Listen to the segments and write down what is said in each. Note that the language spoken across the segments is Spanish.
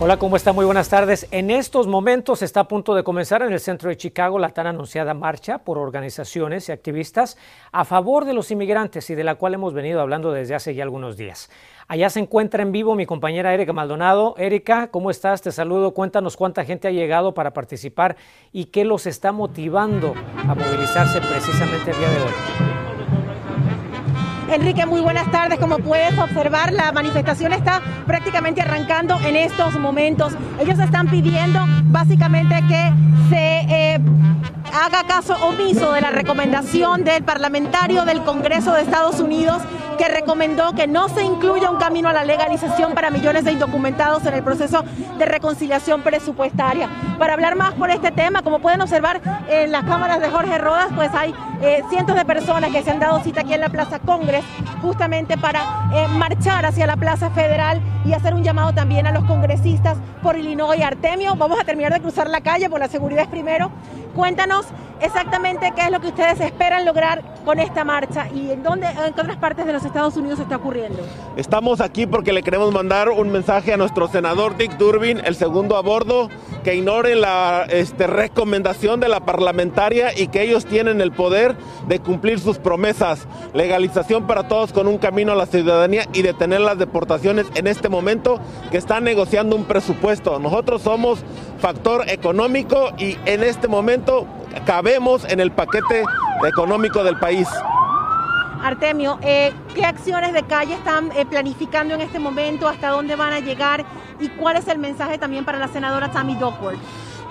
Hola, ¿cómo está? Muy buenas tardes. En estos momentos está a punto de comenzar en el centro de Chicago la tan anunciada marcha por organizaciones y activistas a favor de los inmigrantes y de la cual hemos venido hablando desde hace ya algunos días. Allá se encuentra en vivo mi compañera Erika Maldonado. Erika, ¿cómo estás? Te saludo. Cuéntanos cuánta gente ha llegado para participar y qué los está motivando a movilizarse precisamente el día de hoy. Enrique, muy buenas tardes. Como puedes observar, la manifestación está prácticamente arrancando en estos momentos. Ellos están pidiendo básicamente que se eh, haga caso omiso de la recomendación del parlamentario del Congreso de Estados Unidos que recomendó que no se incluya un camino a la legalización para millones de indocumentados en el proceso de reconciliación presupuestaria. Para hablar más por este tema, como pueden observar en las cámaras de Jorge Rodas, pues hay eh, cientos de personas que se han dado cita aquí en la Plaza Congres justamente para eh, marchar hacia la Plaza Federal y hacer un llamado también a los congresistas por Illinois. Artemio, vamos a terminar de cruzar la calle, por la seguridad primero. Cuéntanos exactamente qué es lo que ustedes esperan lograr con esta marcha y en dónde, en qué otras partes de los Estados Unidos está ocurriendo. Estamos aquí porque le queremos mandar un mensaje a nuestro senador Dick Durbin, el segundo a bordo, que ignore la este, recomendación de la parlamentaria y que ellos tienen el poder de cumplir sus promesas. Legalización para todos con un camino a la ciudadanía y detener las deportaciones en este momento que están negociando un presupuesto. Nosotros somos factor económico y en este momento cabemos en el paquete económico del país. Artemio, eh, ¿qué acciones de calle están eh, planificando en este momento? ¿Hasta dónde van a llegar? ¿Y cuál es el mensaje también para la senadora Tammy Duckworth?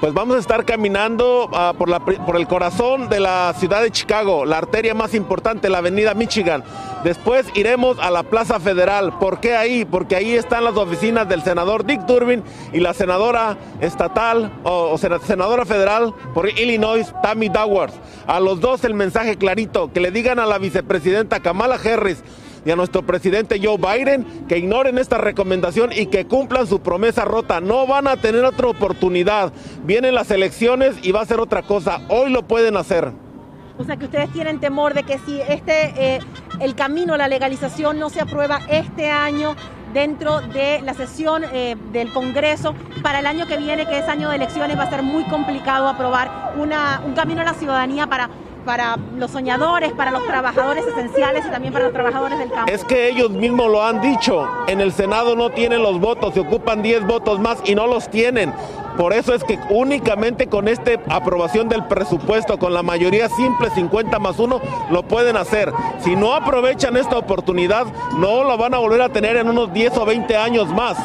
Pues vamos a estar caminando por, la, por el corazón de la ciudad de Chicago, la arteria más importante, la avenida Michigan. Después iremos a la Plaza Federal. ¿Por qué ahí? Porque ahí están las oficinas del senador Dick Durbin y la senadora estatal o, o senadora federal por Illinois, Tammy Dowers. A los dos el mensaje clarito, que le digan a la vicepresidenta Kamala Harris, y a nuestro presidente Joe Biden que ignoren esta recomendación y que cumplan su promesa rota. No van a tener otra oportunidad. Vienen las elecciones y va a ser otra cosa. Hoy lo pueden hacer. O sea que ustedes tienen temor de que si este eh, el camino la legalización no se aprueba este año dentro de la sesión eh, del Congreso para el año que viene, que es año de elecciones, va a ser muy complicado aprobar un camino a la ciudadanía para para los soñadores, para los trabajadores esenciales y también para los trabajadores del campo. Es que ellos mismos lo han dicho, en el Senado no tienen los votos, se ocupan 10 votos más y no los tienen. Por eso es que únicamente con esta aprobación del presupuesto, con la mayoría simple 50 más 1, lo pueden hacer. Si no aprovechan esta oportunidad, no lo van a volver a tener en unos 10 o 20 años más.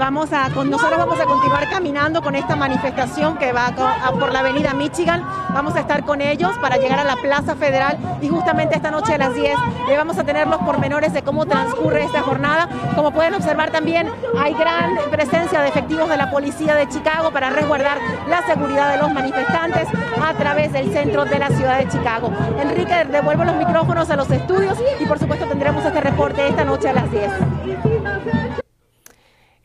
Vamos a, nosotros vamos a continuar caminando con esta manifestación que va por la avenida Michigan. Vamos a estar con ellos para llegar a la Plaza Federal y justamente esta noche a las 10 le vamos a tener los pormenores de cómo transcurre esta jornada. Como pueden observar también hay gran presencia de efectivos de la policía de Chicago para resguardar la seguridad de los manifestantes a través del centro de la ciudad de Chicago. Enrique, devuelvo los micrófonos a los estudios y por supuesto tendremos este reporte esta noche a las 10.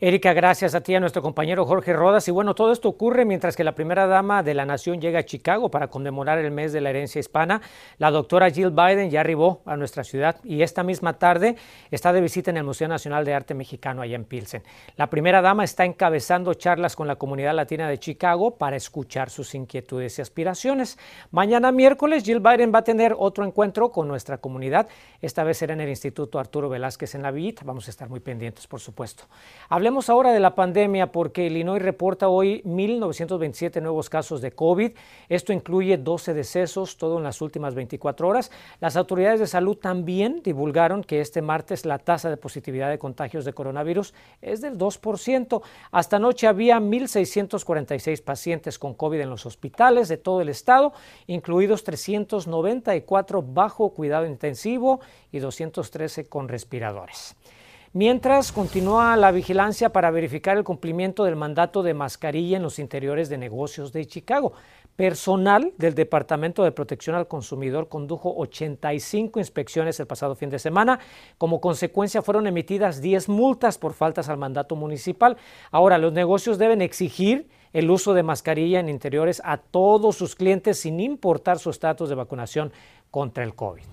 Erika, gracias a ti, a nuestro compañero Jorge Rodas. Y bueno, todo esto ocurre mientras que la primera dama de la nación llega a Chicago para conmemorar el mes de la herencia hispana. La doctora Jill Biden ya arribó a nuestra ciudad y esta misma tarde está de visita en el Museo Nacional de Arte Mexicano allá en Pilsen. La primera dama está encabezando charlas con la comunidad latina de Chicago para escuchar sus inquietudes y aspiraciones. Mañana miércoles, Jill Biden va a tener otro encuentro con nuestra comunidad. Esta vez será en el Instituto Arturo Velázquez en la Villita. Vamos a estar muy pendientes, por supuesto. Hablemos ahora de la pandemia porque Illinois reporta hoy 1.927 nuevos casos de COVID. Esto incluye 12 decesos, todo en las últimas 24 horas. Las autoridades de salud también divulgaron que este martes la tasa de positividad de contagios de coronavirus es del 2%. Hasta anoche había 1.646 pacientes con COVID en los hospitales de todo el estado, incluidos 394 bajo cuidado intensivo y 213 con respiradores. Mientras continúa la vigilancia para verificar el cumplimiento del mandato de mascarilla en los interiores de negocios de Chicago. Personal del Departamento de Protección al Consumidor condujo 85 inspecciones el pasado fin de semana. Como consecuencia fueron emitidas 10 multas por faltas al mandato municipal. Ahora, los negocios deben exigir el uso de mascarilla en interiores a todos sus clientes sin importar su estatus de vacunación contra el COVID.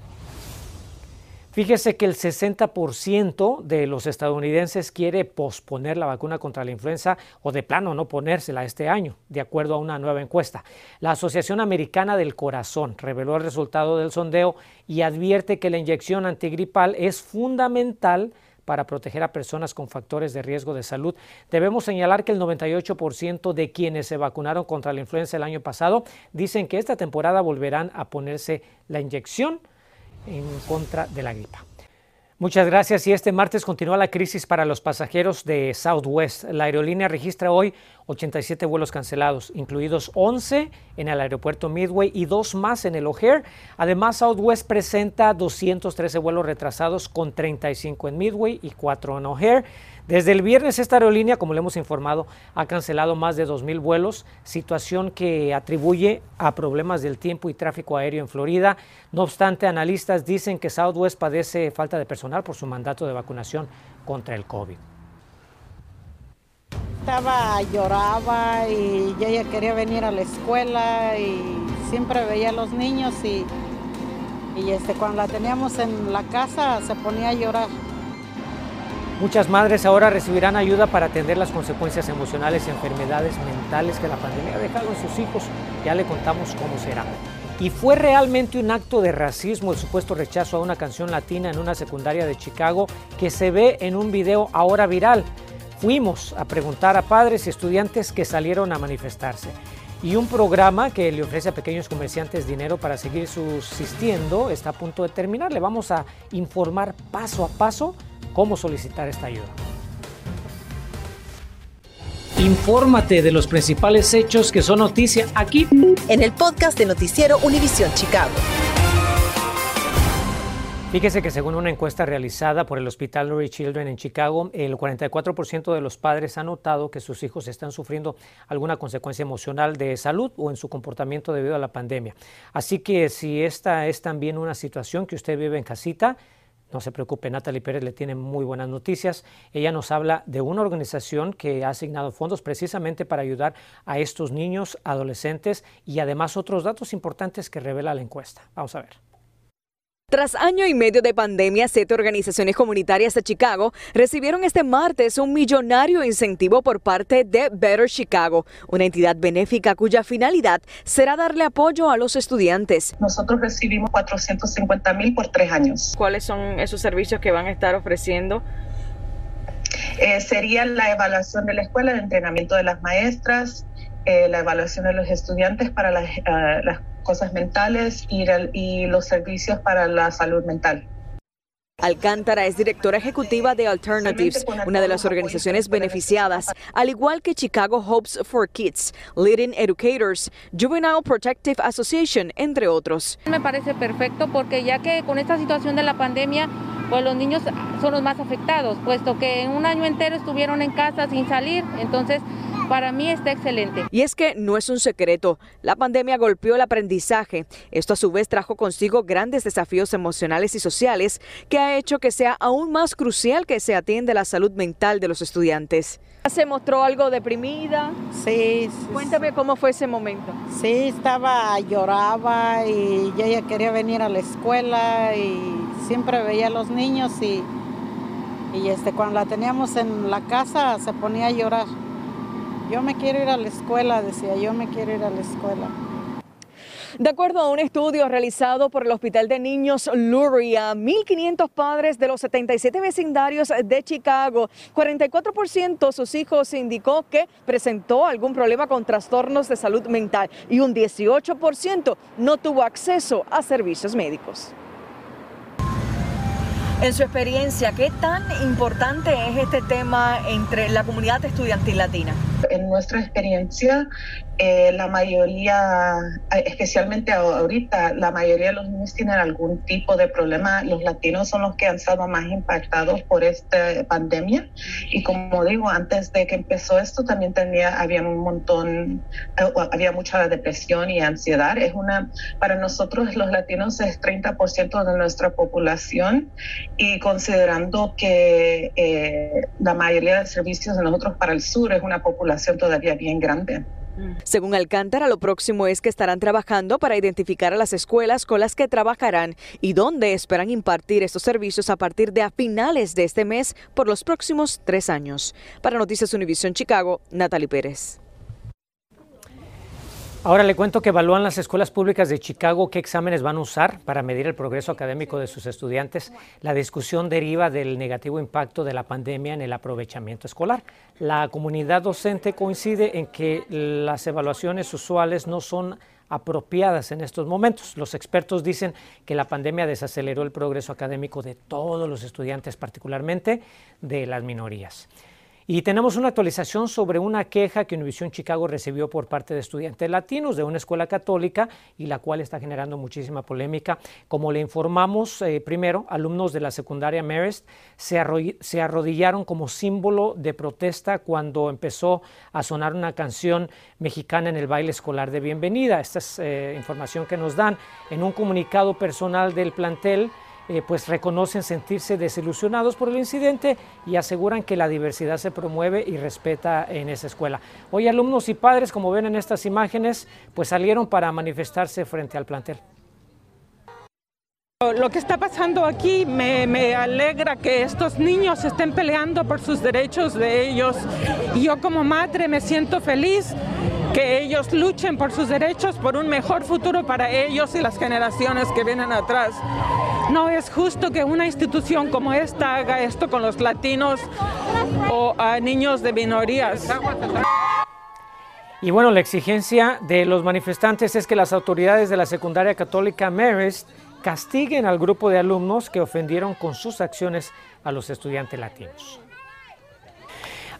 Fíjese que el 60% de los estadounidenses quiere posponer la vacuna contra la influenza o de plano no ponérsela este año, de acuerdo a una nueva encuesta. La Asociación Americana del Corazón reveló el resultado del sondeo y advierte que la inyección antigripal es fundamental para proteger a personas con factores de riesgo de salud. Debemos señalar que el 98% de quienes se vacunaron contra la influenza el año pasado dicen que esta temporada volverán a ponerse la inyección en contra de la gripa. Muchas gracias. Y este martes continúa la crisis para los pasajeros de Southwest. La aerolínea registra hoy 87 vuelos cancelados, incluidos 11 en el aeropuerto Midway y dos más en el O'Hare. Además, Southwest presenta 213 vuelos retrasados con 35 en Midway y 4 en O'Hare. Desde el viernes esta aerolínea, como le hemos informado, ha cancelado más de 2.000 vuelos, situación que atribuye a problemas del tiempo y tráfico aéreo en Florida. No obstante, analistas dicen que Southwest padece falta de personal por su mandato de vacunación contra el COVID. Estaba, lloraba y yo ya quería venir a la escuela y siempre veía a los niños y, y este, cuando la teníamos en la casa se ponía a llorar. Muchas madres ahora recibirán ayuda para atender las consecuencias emocionales y enfermedades mentales que la pandemia ha dejado en sus hijos. Ya le contamos cómo será. Y fue realmente un acto de racismo el supuesto rechazo a una canción latina en una secundaria de Chicago que se ve en un video ahora viral. Fuimos a preguntar a padres y estudiantes que salieron a manifestarse. Y un programa que le ofrece a pequeños comerciantes dinero para seguir subsistiendo está a punto de terminar. Le vamos a informar paso a paso cómo solicitar esta ayuda. Infórmate de los principales hechos que son noticia aquí en el podcast de Noticiero Univisión Chicago. Fíjese que según una encuesta realizada por el Hospital Lurie Children en Chicago, el 44% de los padres han notado que sus hijos están sufriendo alguna consecuencia emocional de salud o en su comportamiento debido a la pandemia. Así que si esta es también una situación que usted vive en casita, no se preocupe, Natalie Pérez le tiene muy buenas noticias. Ella nos habla de una organización que ha asignado fondos precisamente para ayudar a estos niños, adolescentes y además otros datos importantes que revela la encuesta. Vamos a ver. Tras año y medio de pandemia, siete organizaciones comunitarias de Chicago recibieron este martes un millonario incentivo por parte de Better Chicago, una entidad benéfica cuya finalidad será darle apoyo a los estudiantes. Nosotros recibimos 450 mil por tres años. ¿Cuáles son esos servicios que van a estar ofreciendo? Eh, sería la evaluación de la escuela, el entrenamiento de las maestras, eh, la evaluación de los estudiantes para las, uh, las cosas mentales y, y los servicios para la salud mental. Alcántara es directora ejecutiva de Alternatives, una de las organizaciones beneficiadas, al igual que Chicago Hopes for Kids, Leading Educators, Juvenile Protective Association, entre otros. Me parece perfecto porque ya que con esta situación de la pandemia, pues los niños son los más afectados, puesto que un año entero estuvieron en casa sin salir, entonces para mí está excelente. Y es que no es un secreto, la pandemia golpeó el aprendizaje. Esto a su vez trajo consigo grandes desafíos emocionales y sociales que ha hecho que sea aún más crucial que se atienda la salud mental de los estudiantes. ¿Se mostró algo deprimida? Sí. Cuéntame cómo fue ese momento. Sí, estaba, lloraba y yo ya quería venir a la escuela y siempre veía a los niños y, y este, cuando la teníamos en la casa se ponía a llorar. Yo me quiero ir a la escuela, decía, yo me quiero ir a la escuela. De acuerdo a un estudio realizado por el Hospital de Niños Lurie, a 1.500 padres de los 77 vecindarios de Chicago, 44% de sus hijos indicó que presentó algún problema con trastornos de salud mental y un 18% no tuvo acceso a servicios médicos. En su experiencia, ¿qué tan importante es este tema entre la comunidad estudiantil latina? En nuestra experiencia, eh, la mayoría, eh, especialmente ahorita, la mayoría de los niños tienen algún tipo de problema. Los latinos son los que han estado más impactados por esta pandemia. Y como digo, antes de que empezó esto, también tenía, había un montón, eh, había mucha depresión y ansiedad. Es una, para nosotros los latinos es 30% de nuestra población y considerando que la mayoría de servicios de nosotros para el sur es una población todavía bien grande. Según Alcántara, lo próximo es que estarán trabajando para identificar a las escuelas con las que trabajarán y dónde esperan impartir estos servicios a partir de a finales de este mes por los próximos tres años. Para Noticias Univisión Chicago, Natalie Pérez. Ahora le cuento que evalúan las escuelas públicas de Chicago qué exámenes van a usar para medir el progreso académico de sus estudiantes. La discusión deriva del negativo impacto de la pandemia en el aprovechamiento escolar. La comunidad docente coincide en que las evaluaciones usuales no son apropiadas en estos momentos. Los expertos dicen que la pandemia desaceleró el progreso académico de todos los estudiantes, particularmente de las minorías. Y tenemos una actualización sobre una queja que Univision Chicago recibió por parte de estudiantes latinos de una escuela católica y la cual está generando muchísima polémica. Como le informamos eh, primero, alumnos de la secundaria Marist se, arrodillaron como símbolo de protesta cuando empezó a sonar una canción mexicana en el baile escolar de bienvenida. Esta es eh, información que nos dan en un comunicado personal del plantel. Eh, pues reconocen sentirse desilusionados por el incidente y aseguran que la diversidad se promueve y respeta en esa escuela. Hoy alumnos y padres, como ven en estas imágenes, pues salieron para manifestarse frente al plantel. Lo que está pasando aquí me, me, alegra que estos niños estén peleando por sus derechos de ellos. Yo como madre me siento feliz que ellos luchen por sus derechos, por un mejor futuro para ellos y las generaciones que vienen atrás. No es justo que una institución como esta haga esto con los latinos o a niños de minorías. Y bueno, la exigencia de los manifestantes es que las autoridades de la secundaria católica Marist castiguen al grupo de alumnos que ofendieron con sus acciones a los estudiantes latinos.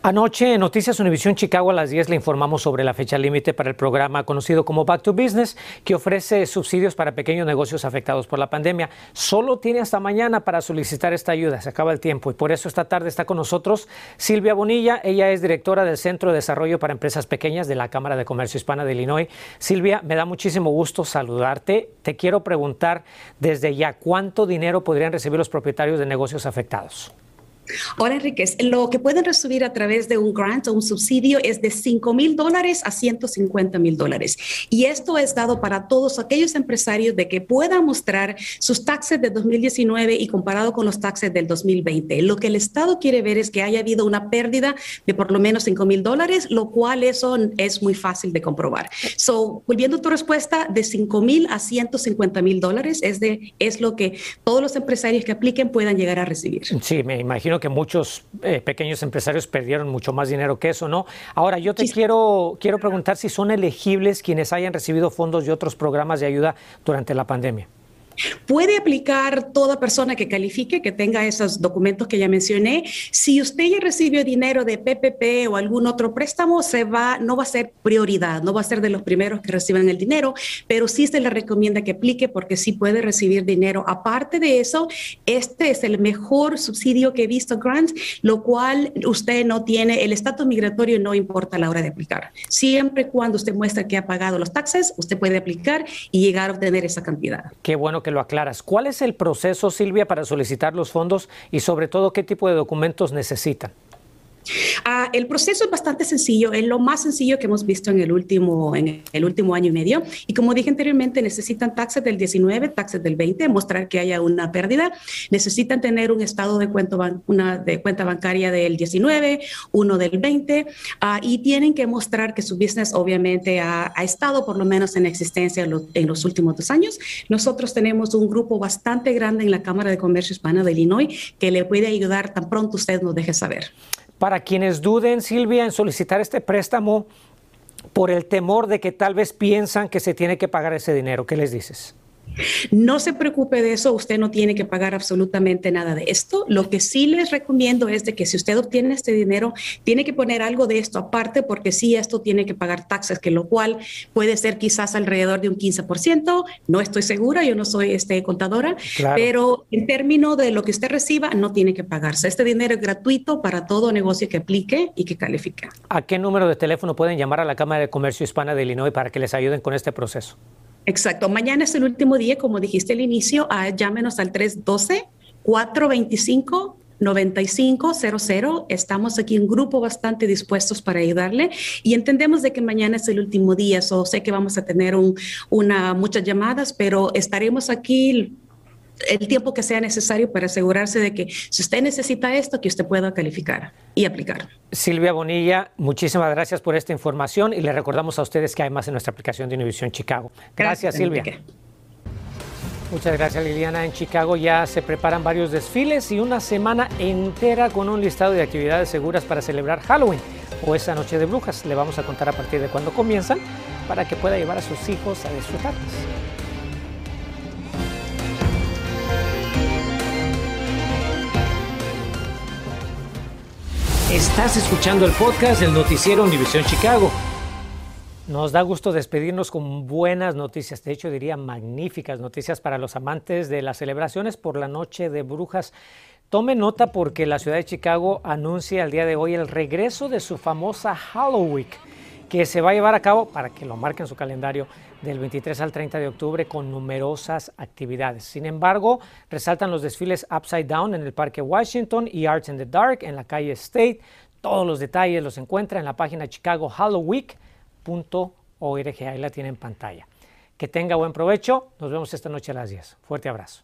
Anoche en Noticias Univisión Chicago a las 10 le informamos sobre la fecha límite para el programa conocido como Back to Business, que ofrece subsidios para pequeños negocios afectados por la pandemia. Solo tiene hasta mañana para solicitar esta ayuda, se acaba el tiempo y por eso esta tarde está con nosotros Silvia Bonilla. Ella es directora del Centro de Desarrollo para Empresas Pequeñas de la Cámara de Comercio Hispana de Illinois. Silvia, me da muchísimo gusto saludarte. Te quiero preguntar desde ya cuánto dinero podrían recibir los propietarios de negocios afectados. Hola, Enriquez. Lo que pueden recibir a través de un grant o un subsidio es de 5 mil dólares a 150 mil dólares. Y esto es dado para todos aquellos empresarios de que puedan mostrar sus taxes de 2019 y comparado con los taxes del 2020. Lo que el Estado quiere ver es que haya habido una pérdida de por lo menos 5 mil dólares, lo cual eso es muy fácil de comprobar. So, volviendo a tu respuesta, de 5 mil a 150 mil dólares es, de, es lo que todos los empresarios que apliquen puedan llegar a recibir. Sí, me imagino que muchos eh, pequeños empresarios perdieron mucho más dinero que eso, ¿no? Ahora, yo te quiero, quiero preguntar si son elegibles quienes hayan recibido fondos de otros programas de ayuda durante la pandemia. Puede aplicar toda persona que califique, que tenga esos documentos que ya mencioné. Si usted ya recibió dinero de PPP o algún otro préstamo, se va, no va a ser prioridad, no va a ser de los primeros que reciban el dinero, pero sí se le recomienda que aplique porque sí puede recibir dinero. Aparte de eso, este es el mejor subsidio que he visto, Grant, lo cual usted no tiene, el estatus migratorio no importa a la hora de aplicar. Siempre cuando usted muestra que ha pagado los taxes, usted puede aplicar y llegar a obtener esa cantidad. Qué bueno que lo aclaras. ¿Cuál es el proceso, Silvia, para solicitar los fondos y sobre todo qué tipo de documentos necesitan? Ah, el proceso es bastante sencillo, es lo más sencillo que hemos visto en el, último, en el último año y medio. Y como dije anteriormente, necesitan taxes del 19, taxes del 20, mostrar que haya una pérdida. Necesitan tener un estado de cuenta, una de cuenta bancaria del 19, uno del 20, ah, y tienen que mostrar que su business obviamente ha, estado por lo menos en existencia en los últimos dos años. Nosotros tenemos un grupo bastante grande en la Cámara de Comercio Hispana de Illinois que le puede ayudar tan pronto usted nos deje saber. Para quienes duden, Silvia, en solicitar este préstamo por el temor de que tal vez piensan que se tiene que pagar ese dinero, ¿qué les dices? No se preocupe de eso, usted no tiene que pagar absolutamente nada de esto. Lo que sí les recomiendo es de que si usted obtiene este dinero, tiene que poner algo de esto aparte porque sí esto tiene que pagar taxes, que lo cual puede ser quizás alrededor de un 15%, no estoy segura, yo no soy este contadora, pero en términos de lo que usted reciba no tiene que pagarse. Este dinero es gratuito para todo negocio que aplique y que califique. ¿A qué número de teléfono pueden llamar a la Cámara de Comercio Hispana de Illinois para que les ayuden con este proceso? Exacto. Mañana es el último día, como dijiste al inicio, ah, llámenos al 312-425. 9500. Estamos aquí en grupo bastante dispuestos para ayudarle y entendemos de que mañana es el último día, so sé que vamos a tener un, una, muchas llamadas, pero estaremos aquí el tiempo que sea necesario para asegurarse de que si usted necesita esto, que usted pueda calificar y aplicar. Silvia Bonilla, muchísimas gracias por esta información y le recordamos a ustedes que hay más en nuestra aplicación de Univision Chicago. Gracias, Silvia. Muchas gracias Liliana. En Chicago ya se preparan varios desfiles y una semana entera con un listado de actividades seguras para celebrar Halloween o esa noche de brujas. Le vamos a contar a partir de cuándo comienzan para que pueda llevar a sus hijos a disfrutarlas. Estás escuchando el podcast del noticiero Univisión Chicago. Nos da gusto despedirnos con buenas noticias, de hecho diría magníficas noticias para los amantes de las celebraciones por la noche de brujas. Tome nota porque la ciudad de Chicago anuncia el día de hoy el regreso de su famosa Halloween que se va a llevar a cabo, para que lo marquen en su calendario, del 23 al 30 de octubre con numerosas actividades. Sin embargo, resaltan los desfiles Upside Down en el Parque Washington y Arts in the Dark en la calle State. Todos los detalles los encuentra en la página chicagohalloween.org. Ahí la tienen en pantalla. Que tenga buen provecho. Nos vemos esta noche a las 10. Fuerte abrazo.